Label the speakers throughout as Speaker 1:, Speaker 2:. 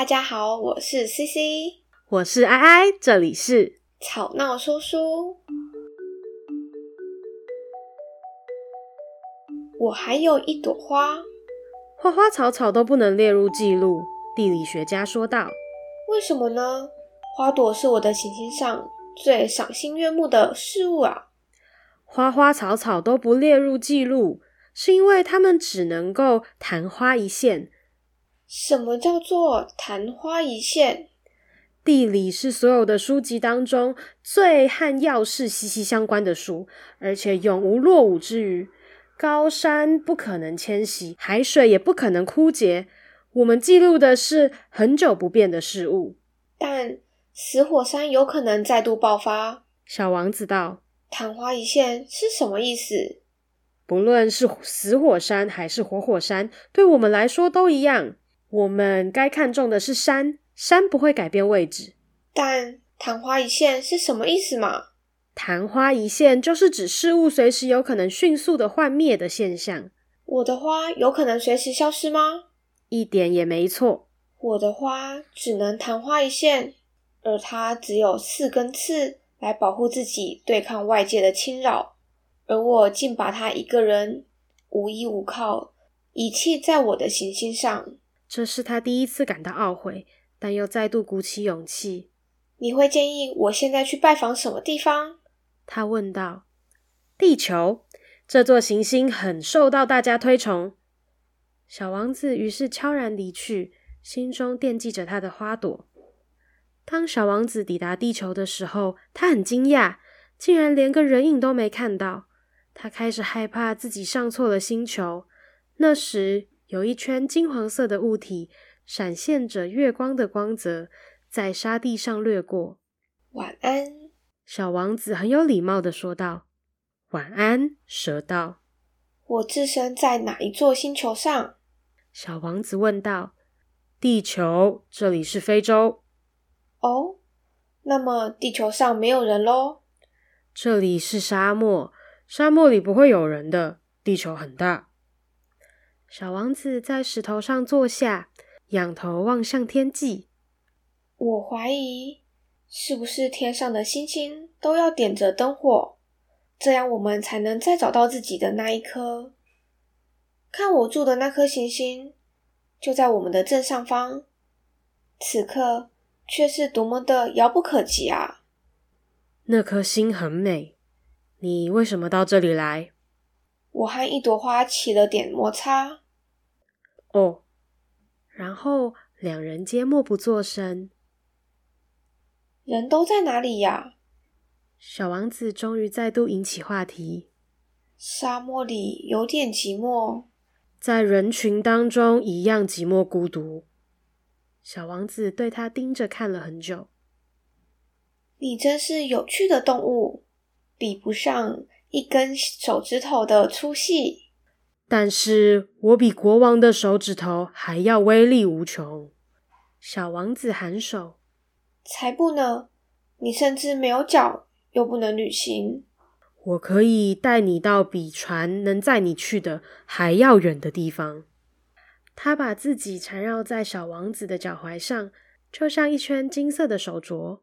Speaker 1: 大家好，我是 CC，
Speaker 2: 我是爱爱，这里是
Speaker 1: 吵闹叔叔。我还有一朵花，
Speaker 2: 花花草草都不能列入记录。地理学家说道：“
Speaker 1: 为什么呢？花朵是我的行星上最赏心悦目的事物啊！
Speaker 2: 花花草草都不列入记录，是因为它们只能够昙花一现。”
Speaker 1: 什么叫做昙花一现？
Speaker 2: 地理是所有的书籍当中最和要事息息相关的书，而且永无落伍之余。高山不可能迁徙，海水也不可能枯竭。我们记录的是很久不变的事物。
Speaker 1: 但死火山有可能再度爆发。
Speaker 2: 小王子道：“
Speaker 1: 昙花一现是什么意思？”
Speaker 2: 不论是死火山还是活火山，对我们来说都一样。我们该看重的是山，山不会改变位置。
Speaker 1: 但昙花一现是什么意思嘛？
Speaker 2: 昙花一现就是指事物随时有可能迅速的幻灭的现象。
Speaker 1: 我的花有可能随时消失吗？
Speaker 2: 一点也没错。
Speaker 1: 我的花只能昙花一现，而它只有四根刺来保护自己，对抗外界的侵扰，而我竟把它一个人无依无靠遗弃在我的行星上。
Speaker 2: 这是他第一次感到懊悔，但又再度鼓起勇气。
Speaker 1: 你会建议我现在去拜访什么地方？
Speaker 2: 他问道。地球，这座行星很受到大家推崇。小王子于是悄然离去，心中惦记着他的花朵。当小王子抵达地球的时候，他很惊讶，竟然连个人影都没看到。他开始害怕自己上错了星球。那时，有一圈金黄色的物体，闪现着月光的光泽，在沙地上掠过。
Speaker 1: 晚安，
Speaker 2: 小王子很有礼貌的说道。晚安，蛇道。
Speaker 1: 我置身在哪一座星球上？
Speaker 2: 小王子问道。地球，这里是非洲。
Speaker 1: 哦，那么地球上没有人喽？
Speaker 2: 这里是沙漠，沙漠里不会有人的。地球很大。小王子在石头上坐下，仰头望向天际。
Speaker 1: 我怀疑，是不是天上的星星都要点着灯火，这样我们才能再找到自己的那一颗？看我住的那颗行星，就在我们的正上方，此刻却是多么的遥不可及啊！
Speaker 2: 那颗星很美，你为什么到这里来？
Speaker 1: 我和一朵花起了点摩擦。
Speaker 2: 哦，然后两人皆默不作声。
Speaker 1: 人都在哪里呀？
Speaker 2: 小王子终于再度引起话题。
Speaker 1: 沙漠里有点寂寞，
Speaker 2: 在人群当中一样寂寞孤独。小王子对他盯着看了很久。
Speaker 1: 你真是有趣的动物，比不上。一根手指头的粗细，
Speaker 2: 但是我比国王的手指头还要威力无穷。小王子颔首，
Speaker 1: 才不呢！你甚至没有脚，又不能旅行。
Speaker 2: 我可以带你到比船能载你去的还要远的地方。他把自己缠绕在小王子的脚踝上，就像一圈金色的手镯。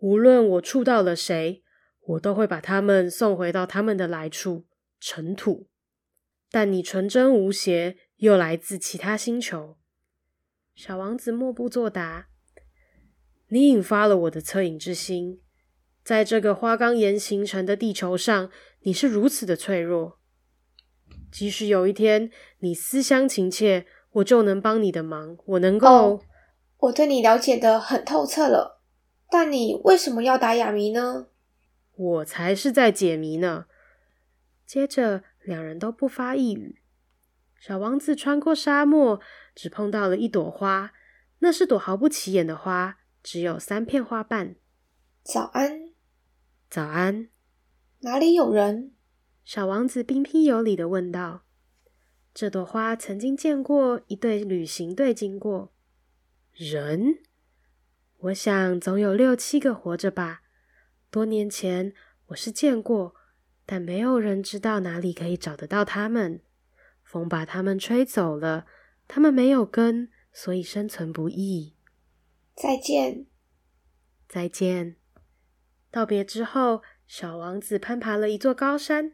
Speaker 2: 无论我触到了谁。我都会把他们送回到他们的来处——尘土。但你纯真无邪，又来自其他星球。小王子默不作答。你引发了我的恻隐之心。在这个花岗岩形成的地球上，你是如此的脆弱。即使有一天你思乡情切，我就能帮你的忙。我能够，oh,
Speaker 1: 我对你了解的很透彻了。但你为什么要打哑谜呢？
Speaker 2: 我才是在解谜呢。接着，两人都不发一语。小王子穿过沙漠，只碰到了一朵花，那是朵毫不起眼的花，只有三片花瓣。
Speaker 1: 早安，
Speaker 2: 早安。
Speaker 1: 哪里有人？
Speaker 2: 小王子彬彬有礼的问道。这朵花曾经见过一对旅行队经过。人？我想总有六七个活着吧。多年前，我是见过，但没有人知道哪里可以找得到他们。风把他们吹走了，他们没有根，所以生存不易。
Speaker 1: 再见，
Speaker 2: 再见。道别之后，小王子攀爬了一座高山。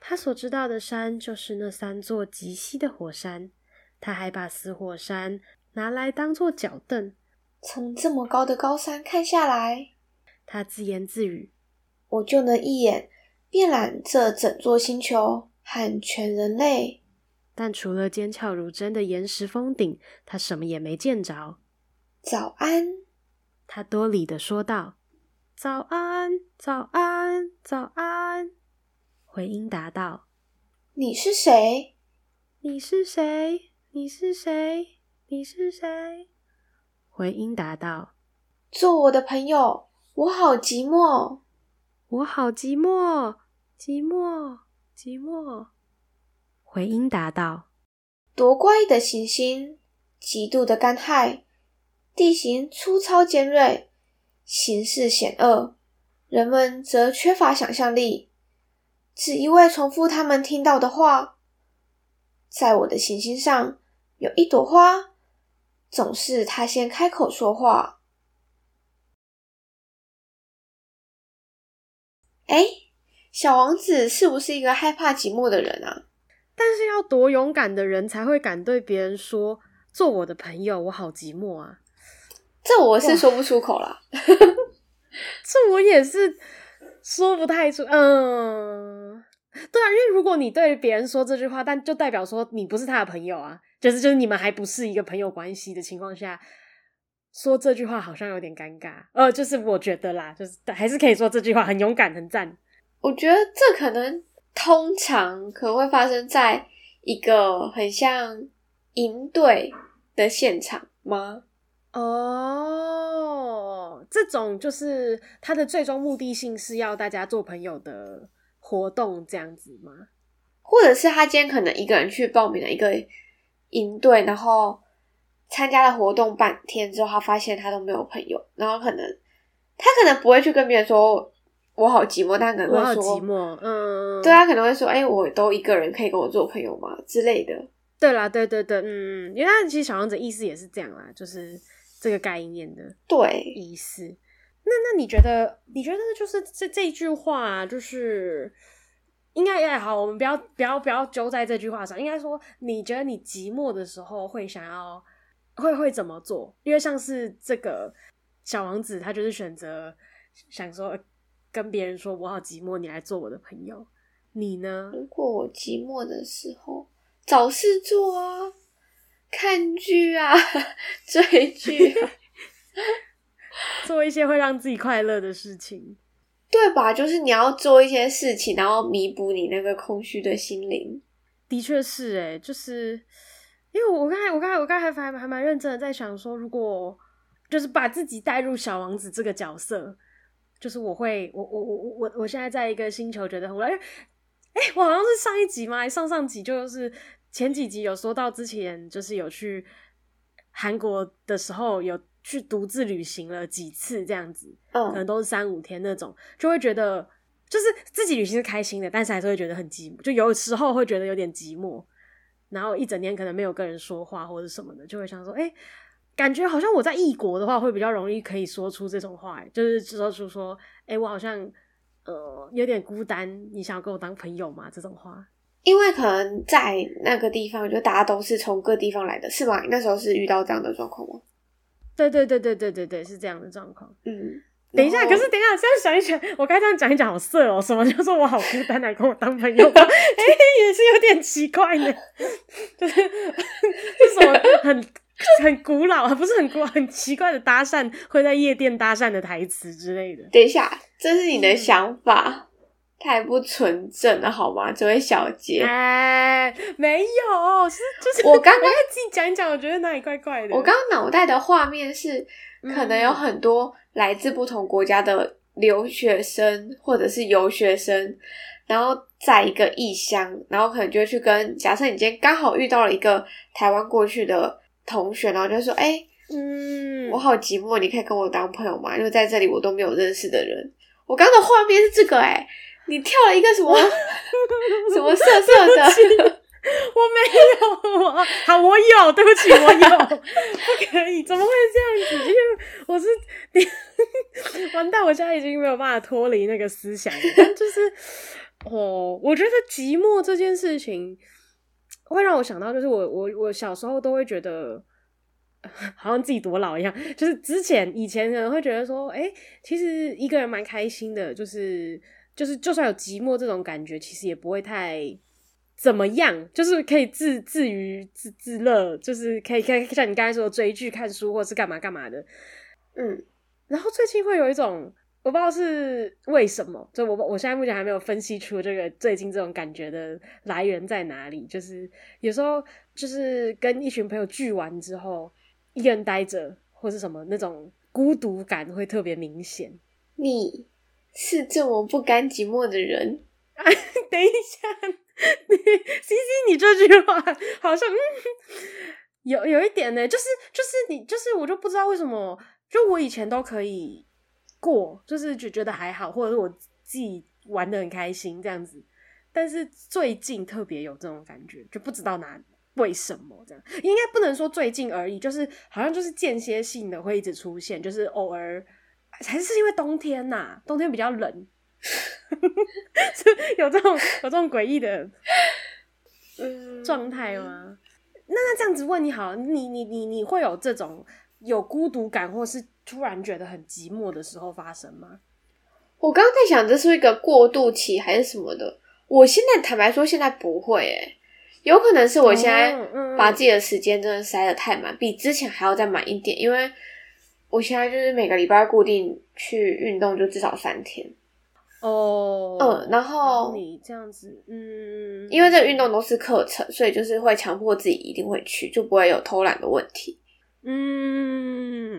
Speaker 2: 他所知道的山就是那三座极西的火山。他还把死火山拿来当做脚凳。
Speaker 1: 从这么高的高山看下来，
Speaker 2: 他自言自语：“
Speaker 1: 我就能一眼遍览这整座星球和全人类。”
Speaker 2: 但除了尖峭如针的岩石峰顶，他什么也没见着。
Speaker 1: 早安，
Speaker 2: 他多礼的说道：“早安，早安，早安。”回音答道：“
Speaker 1: 你是谁？
Speaker 2: 你是谁？你是谁？你是谁？”回音答道：“
Speaker 1: 做我的朋友，我好寂寞，
Speaker 2: 我好寂寞，寂寞，寂寞。”回音答道：“
Speaker 1: 多怪的行星，极度的干旱，地形粗糙尖锐，形势险恶，人们则缺乏想象力，只一味重复他们听到的话。在我的行星上，有一朵花。”总是他先开口说话。哎，小王子是不是一个害怕寂寞的人啊？
Speaker 2: 但是要多勇敢的人才会敢对别人说：“做我的朋友，我好寂寞啊！”
Speaker 1: 这我是说不出口啦。
Speaker 2: 这我也是说不太出。嗯，对啊，因为如果你对别人说这句话，但就代表说你不是他的朋友啊。就是就是你们还不是一个朋友关系的情况下，说这句话好像有点尴尬。呃，就是我觉得啦，就是还是可以说这句话很勇敢、很赞。
Speaker 1: 我觉得这可能通常可能会发生在一个很像营队的现场吗？
Speaker 2: 哦，这种就是他的最终目的性是要大家做朋友的活动这样子吗？
Speaker 1: 或者是他今天可能一个人去报名了一个。营队，然后参加了活动半天之后，他发现他都没有朋友，然后可能他可能不会去跟别人说我好寂寞，但可能会
Speaker 2: 说好寂寞，嗯，
Speaker 1: 对，他可能会说，哎、欸，我都一个人，可以跟我做朋友吗？之类的。
Speaker 2: 对啦，对对对，嗯，因为他其实小王子意思也是这样啦，就是这个概念的
Speaker 1: 对
Speaker 2: 意思。那那你觉得？你觉得就是这这一句话就是？应该也好，我们不要不要不要揪在这句话上。应该说，你觉得你寂寞的时候会想要会会怎么做？因为像是这个小王子，他就是选择想说跟别人说我好寂寞，你来做我的朋友。你呢？
Speaker 1: 如果我寂寞的时候，找事做啊，看剧啊，追剧啊，
Speaker 2: 做一些会让自己快乐的事情。
Speaker 1: 对吧？就是你要做一些事情，然后弥补你那个空虚的心灵。
Speaker 2: 的确是诶，就是因为我刚才，我刚才，我刚才还还蛮认真的在想说，如果就是把自己带入小王子这个角色，就是我会，我我我我我我现在在一个星球，觉得很无聊。哎，我好像是上一集吗？上上集就是前几集有说到，之前就是有去韩国的时候有。去独自旅行了几次，这样子，可能都是三五天那种，就会觉得就是自己旅行是开心的，但是还是会觉得很寂寞，就有时候会觉得有点寂寞，然后一整天可能没有跟人说话或者什么的，就会想说，哎，感觉好像我在异国的话会比较容易可以说出这种话，就是说出说，哎，我好像呃有点孤单，你想要跟我当朋友吗？这种话，
Speaker 1: 因为可能在那个地方，就大家都是从各地方来的，是吗？那时候是遇到这样的状况吗？
Speaker 2: 对对对对对对对，是这样的状况。
Speaker 1: 嗯，
Speaker 2: 等一下，可是等一下，这样想一想，我刚才这样讲一讲，好色哦，什么叫做我好孤单，来跟我当朋友吧？哎，也是有点奇怪呢，就是 是什么很很古老啊，不是很古老，很奇怪的搭讪，会在夜店搭讪的台词之类的。
Speaker 1: 等一下，这是你的想法。嗯太不纯正了，好吗？这位小姐，
Speaker 2: 哎，没有，是就是
Speaker 1: 我刚刚
Speaker 2: 自己讲一讲，我觉得哪里怪怪的。
Speaker 1: 我刚刚脑袋的画面是，可能有很多来自不同国家的留学生或者是游学生，然后在一个异乡，然后可能就会去跟，假设你今天刚好遇到了一个台湾过去的同学，然后就说，哎、欸，嗯，我好寂寞，你可以跟我当朋友吗？因为在这里我都没有认识的人。我刚刚的画面是这个、欸，哎。你跳了一个什么 什么色色的？
Speaker 2: 我没有，好，我有，对不起，我有，不可以，怎么会这样子？因为我是，完蛋，我现在已经没有办法脱离那个思想。就是，哦，我觉得寂寞这件事情会让我想到，就是我我我小时候都会觉得，好像自己多老一样。就是之前以前可能会觉得说，哎、其实一个人蛮开心的，就是就是就算有寂寞这种感觉，其实也不会太。怎么样？就是可以自自娱自自乐，就是可以可以像你刚才说追剧、看书，或者是干嘛干嘛的。
Speaker 1: 嗯，
Speaker 2: 然后最近会有一种，我不知道是为什么，就我我现在目前还没有分析出这个最近这种感觉的来源在哪里。就是有时候就是跟一群朋友聚完之后，一个人待着或是什么那种孤独感会特别明显。
Speaker 1: 你是这么不甘寂寞的人？
Speaker 2: 哎 等一下。你 C C，你这句话好像、嗯、有有一点呢，就是就是你就是我就不知道为什么，就我以前都可以过，就是就觉得还好，或者是我自己玩的很开心这样子，但是最近特别有这种感觉，就不知道哪为什么这样，应该不能说最近而已，就是好像就是间歇性的会一直出现，就是偶尔，还是因为冬天呐、冬天比较冷。有这种有这种诡异的状态吗？那那这样子问你好，你你你你会有这种有孤独感，或是突然觉得很寂寞的时候发生吗？
Speaker 1: 我刚刚在想，这是一个过渡期还是什么的？我现在坦白说，现在不会诶，有可能是我现在把自己的时间真的塞得太满，比之前还要再满一点，因为我现在就是每个礼拜固定去运动，就至少三天。
Speaker 2: 哦，oh,
Speaker 1: 嗯，然后
Speaker 2: 你这样子，嗯，
Speaker 1: 因为这个运动都是课程，所以就是会强迫自己一定会去，就不会有偷懒的问题。
Speaker 2: 嗯，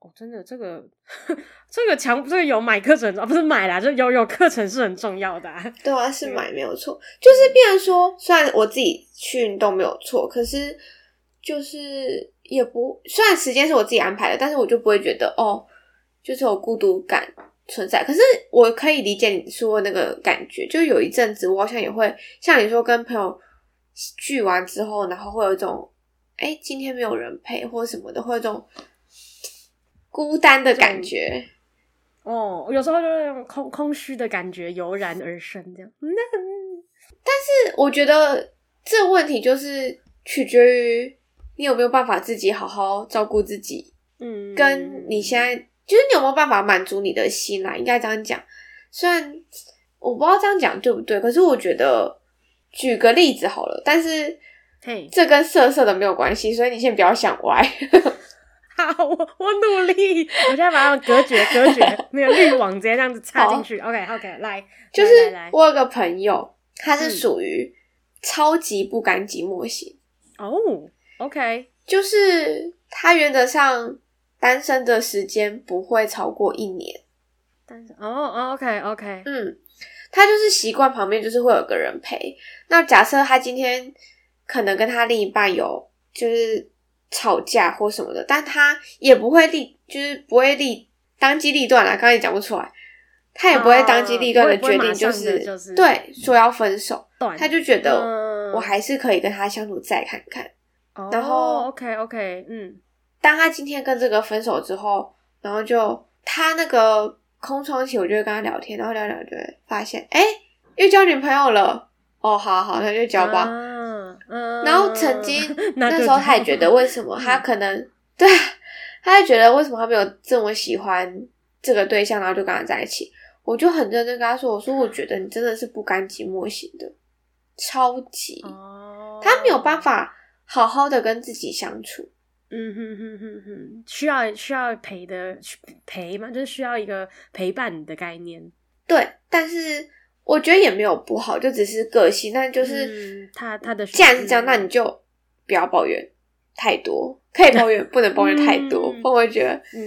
Speaker 2: 哦，真的，这个 这个强，这个有买课程啊，不是买啦，就有有课程是很重要的啊。
Speaker 1: 对啊，是买没有错，就是变成说，虽然我自己去运动没有错，可是就是也不，虽然时间是我自己安排的，但是我就不会觉得哦，就是有孤独感。存在，可是我可以理解你说的那个感觉，就有一阵子我好像也会像你说，跟朋友聚完之后，然后会有一种，哎、欸，今天没有人陪或者什么的，会有一种孤单的感觉。
Speaker 2: 哦，有时候就是那种空空虚的感觉油然而生，这样。
Speaker 1: 但是我觉得这问题就是取决于你有没有办法自己好好照顾自己，嗯，跟你现在。就是你有没有办法满足你的心啦？应该这样讲。虽然我不知道这样讲对不对，可是我觉得举个例子好了。但是，嘿，这跟色色的没有关系，所以你先不要想歪。
Speaker 2: 好，我我努力，我现在把它隔绝隔绝，那个滤网直接这样子插进去。OK OK，来，
Speaker 1: 就是我有个朋友，他是属于超级不甘寂寞型。
Speaker 2: 哦、嗯 oh,，OK，
Speaker 1: 就是他原则上。单身的时间不会超过一年。
Speaker 2: 单身哦哦，OK OK，
Speaker 1: 嗯，他就是习惯旁边就是会有个人陪。那假设他今天可能跟他另一半有就是吵架或什么的，但他也不会立，就是不会立当机立断啦。刚才也讲不出来，他也不会当机立断的决定，就是、哦就是、对说要分手。断他就觉得我还是可以跟他相处再看看。
Speaker 2: 哦、
Speaker 1: 然后
Speaker 2: OK OK，嗯。
Speaker 1: 当他今天跟这个分手之后，然后就他那个空窗期，我就会跟他聊天，然后聊聊就会发现，哎，又交女朋友了。哦，好好，那就交吧。嗯嗯。然后曾经 那，那时候他也觉得，为什么他可能、嗯、对，他也觉得为什么他没有这么喜欢这个对象，然后就跟他在一起。我就很认真跟他说，我说我觉得你真的是不甘寂寞型的，超级，哦、他没有办法好好的跟自己相处。
Speaker 2: 嗯哼哼哼哼，需要需要陪的陪嘛，就是需要一个陪伴的概念。
Speaker 1: 对，但是我觉得也没有不好，就只是个性。那就是、
Speaker 2: 嗯、他他的，
Speaker 1: 既然是这样，那你就不要抱怨太多，可以抱怨，不能抱怨太多。我会觉得，嗯，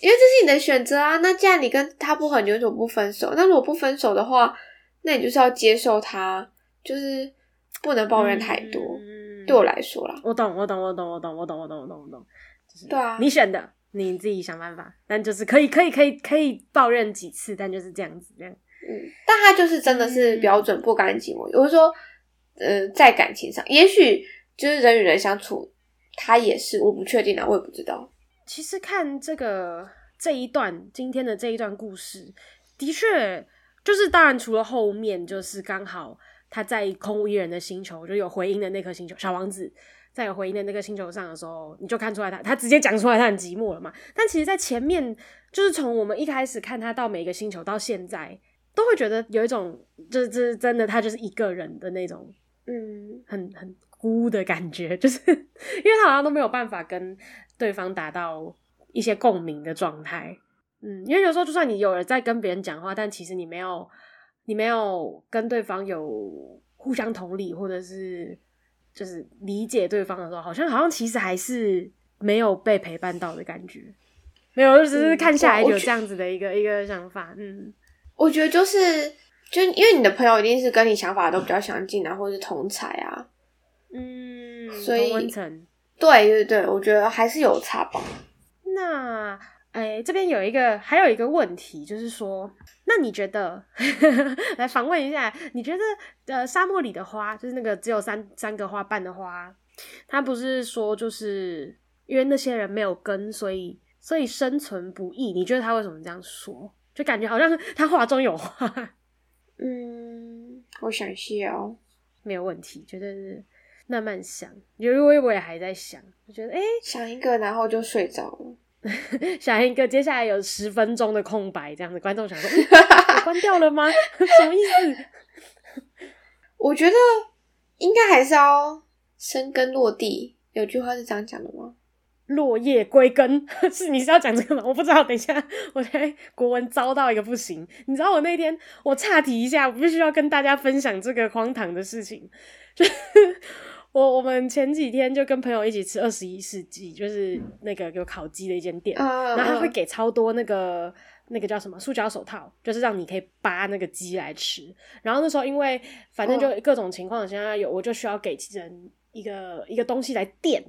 Speaker 1: 因为这是你的选择啊。那既然你跟他不合，你为什么不分手？那如果不分手的话，那你就是要接受他，就是不能抱怨太多。嗯对我来说啦，
Speaker 2: 我懂，我懂，我懂，我懂，我懂，我懂，我懂，我懂，就是
Speaker 1: 对啊，
Speaker 2: 你选的，你自己想办法。但就是可以，可以，可以，可以抱怨几次，但就是这样子，这样。
Speaker 1: 嗯，但他就是真的是标准不甘寂寞。我是说，呃，在感情上，也许就是人与人相处，他也是，我不确定啊，我也不知道。
Speaker 2: 其实看这个这一段今天的这一段故事，的确就是当然除了后面就是刚好他在空无一人的星球，就有回音的那颗星球，小王子在有回音的那个星球上的时候，你就看出来他他直接讲出来他很寂寞了嘛。但其实，在前面就是从我们一开始看他到每一个星球到现在，都会觉得有一种就是这真的他就是一个人的那种。嗯，很很孤的感觉，就是 因为他好像都没有办法跟对方达到一些共鸣的状态。嗯，因为有时候就算你有人在跟别人讲话，但其实你没有，你没有跟对方有互相同理，或者是就是理解对方的时候，好像好像其实还是没有被陪伴到的感觉。没有，就只是看下来就有这样子的一个、嗯、一个想法。嗯，
Speaker 1: 我觉得就是。就因为你的朋友一定是跟你想法都比较相近啊，或者是同才啊，
Speaker 2: 嗯，
Speaker 1: 所以对对对，我觉得还是有差吧。
Speaker 2: 那哎，这边有一个还有一个问题，就是说，那你觉得 来访问一下，你觉得呃，沙漠里的花，就是那个只有三三个花瓣的花，它不是说就是因为那些人没有根，所以所以生存不易？你觉得他为什么这样说？就感觉好像是他话中有话。
Speaker 1: 嗯，我想笑，
Speaker 2: 没有问题，觉得是慢慢想，因为我也还在想，我觉得哎，
Speaker 1: 想一个然后就睡着了，
Speaker 2: 想一个接下来有十分钟的空白，这样子观众想说，我关掉了吗？什么意思？
Speaker 1: 我觉得应该还是要生根落地，有句话是这样讲的吗？
Speaker 2: 落叶归根，是你是要讲这个吗？我不知道。等一下，我在国文遭到一个不行。你知道我那天我岔题一下，我必须要跟大家分享这个荒唐的事情。就是我我们前几天就跟朋友一起吃二十一世纪，就是那个有烤鸡的一间店，然后他会给超多那个那个叫什么塑胶手套，就是让你可以扒那个鸡来吃。然后那时候因为反正就各种情况现在有，我就需要给人一个一个东西来垫。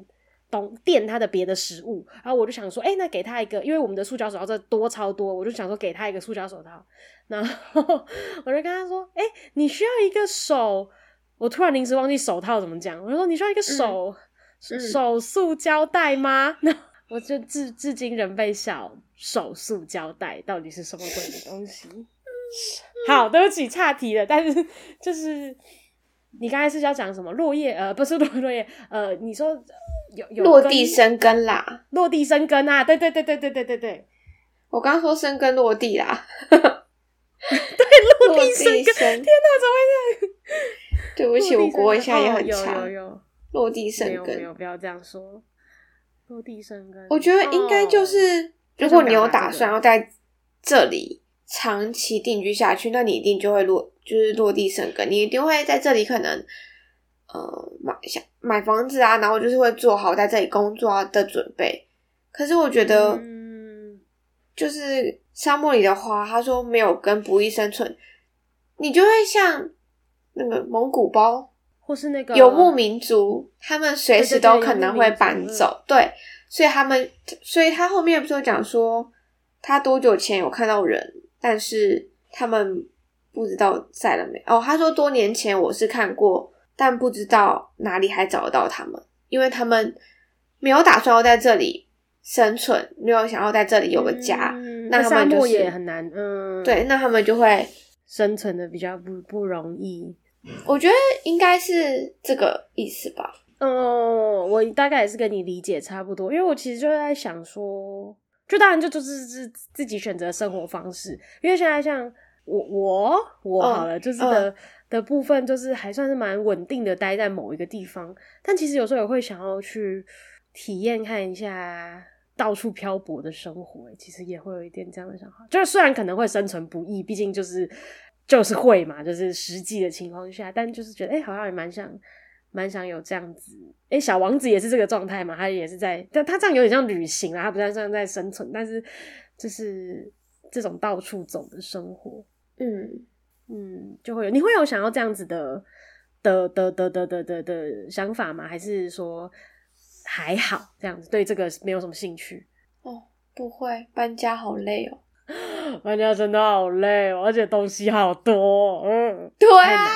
Speaker 2: 东垫他的别的食物，然后我就想说，哎、欸，那给他一个，因为我们的塑胶手套这多超多，我就想说给他一个塑胶手套。然后 我就跟他说，哎、欸，你需要一个手，我突然临时忘记手套怎么讲，我就说你需要一个手、嗯、手塑胶袋吗？那、嗯、我就至至今仍被笑，手塑胶袋到底是什么鬼的东西？好，对不起，岔题了，但是就是。你刚才是要讲什么落叶？呃，不是落落叶，呃，你说有有
Speaker 1: 落地生根啦，
Speaker 2: 落地生根啊！对对对对对对对对，
Speaker 1: 我刚刚说生根落地啦，
Speaker 2: 对，落地生根，天哪，怎么会这样？
Speaker 1: 对不起，我国文现在也很差，
Speaker 2: 有有有，
Speaker 1: 落地生根，
Speaker 2: 没有，不要这样说，落地生根，
Speaker 1: 我觉得应该就是，如果你有打算要在这里长期定居下去，那你一定就会落。就是落地生根，你一定会在这里可能，呃，买想买房子啊，然后就是会做好在这里工作的准备。可是我觉得，嗯，就是沙漠里的花，他说没有根不易生存，你就会像那个蒙古包，
Speaker 2: 或是那个
Speaker 1: 游牧民族，他们随时都可能会搬走。对，对，对，所以他们，所以他后面不是有讲说，他多久前有看到人，但是他们。不知道在了没？哦，他说多年前我是看过，但不知道哪里还找得到他们，因为他们没有打算要在这里生存，没有想要在这里有个家，嗯、那他们就是
Speaker 2: 也很难，嗯，
Speaker 1: 对，那他们就会
Speaker 2: 生存的比较不不容易。
Speaker 1: 我觉得应该是这个意思吧。
Speaker 2: 嗯，我大概也是跟你理解差不多，因为我其实就在想说，就当然就就是自自己选择生活方式，因为现在像。我我我好了，oh, 就是的、uh, 的部分，就是还算是蛮稳定的，待在某一个地方。但其实有时候也会想要去体验看一下到处漂泊的生活，其实也会有一点这样的想法。就是虽然可能会生存不易，毕竟就是就是会嘛，就是实际的情况下，但就是觉得哎、欸，好像也蛮想蛮想有这样子。哎、欸，小王子也是这个状态嘛，他也是在，但他这样有点像旅行啊，他不太像在生存，但是就是这种到处走的生活。嗯嗯，就会有，你会有想要这样子的的的的的的的的想法吗？还是说还好这样子？对这个没有什么兴趣？
Speaker 1: 哦，不会，搬家好累哦。
Speaker 2: 搬家真的好累，而且东西好多。嗯，
Speaker 1: 对啊，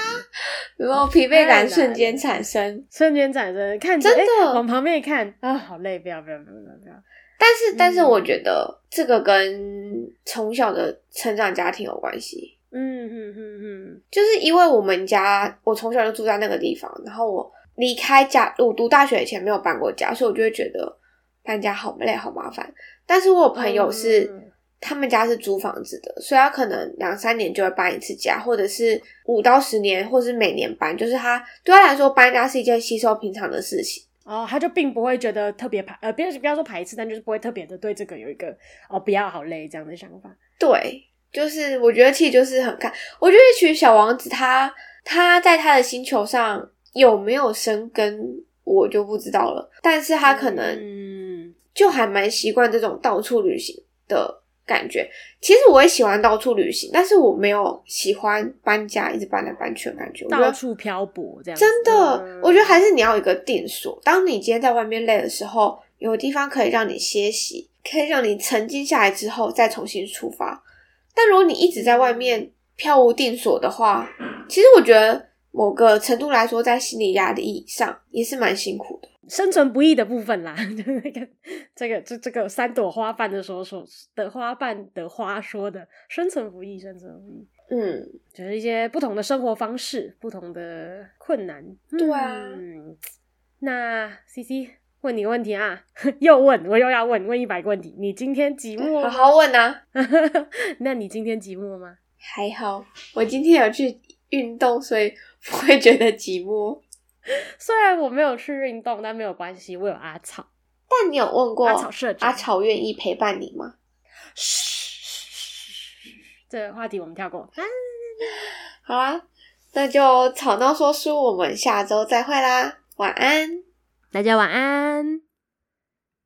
Speaker 1: 然后疲惫感瞬间产生，
Speaker 2: 瞬间产生，看真的、欸、往旁边一看啊，好累，不要不要不要不要不要。
Speaker 1: 但是，但是，我觉得这个跟从小的成长家庭有关系。
Speaker 2: 嗯嗯嗯嗯，
Speaker 1: 就是因为我们家，我从小就住在那个地方，然后我离开家，我读大学以前没有搬过家，所以我就会觉得搬家好累，好麻烦。但是我有朋友是、嗯、他们家是租房子的，所以他可能两三年就会搬一次家，或者是五到十年，或者是每年搬，就是他对他来说搬家是一件稀松平常的事情。
Speaker 2: 哦，他就并不会觉得特别排，呃，不要不要说排斥，但就是不会特别的对这个有一个哦，不要好累这样的想法。
Speaker 1: 对，就是我觉得其实就是很看，我觉得其实小王子他他在他的星球上有没有生根，我就不知道了。但是他可能就还蛮习惯这种到处旅行的。感觉其实我也喜欢到处旅行，但是我没有喜欢搬家，一直搬来搬去的感觉。
Speaker 2: 到处漂泊这样，
Speaker 1: 真的，嗯、我觉得还是你要有一个定所。当你今天在外面累的时候，有地方可以让你歇息，可以让你沉静下来之后再重新出发。但如果你一直在外面漂无定所的话，其实我觉得某个程度来说，在心理压力上也是蛮辛苦的。
Speaker 2: 生存不易的部分啦，就那个这个这这个三朵花瓣的说说的花瓣的花说的生存不易，生存不易，
Speaker 1: 嗯，
Speaker 2: 就是一些不同的生活方式，不同的困难，
Speaker 1: 对啊。
Speaker 2: 嗯，那 CC 问你个问题啊，又问我又要问问一百个问题，你今天寂寞吗？
Speaker 1: 好好问啊。
Speaker 2: 那你今天寂寞吗？
Speaker 1: 还好，我今天有去运动，所以不 会觉得寂寞。
Speaker 2: 虽然我没有去运动，但没有关系，我有阿草。
Speaker 1: 但你有问过
Speaker 2: 阿草社长，
Speaker 1: 阿草愿意陪伴你吗？
Speaker 2: 嘘，这个话题我们跳过。
Speaker 1: 好啦，那就吵闹说书，我们下周再会啦，晚安，
Speaker 2: 大家晚安。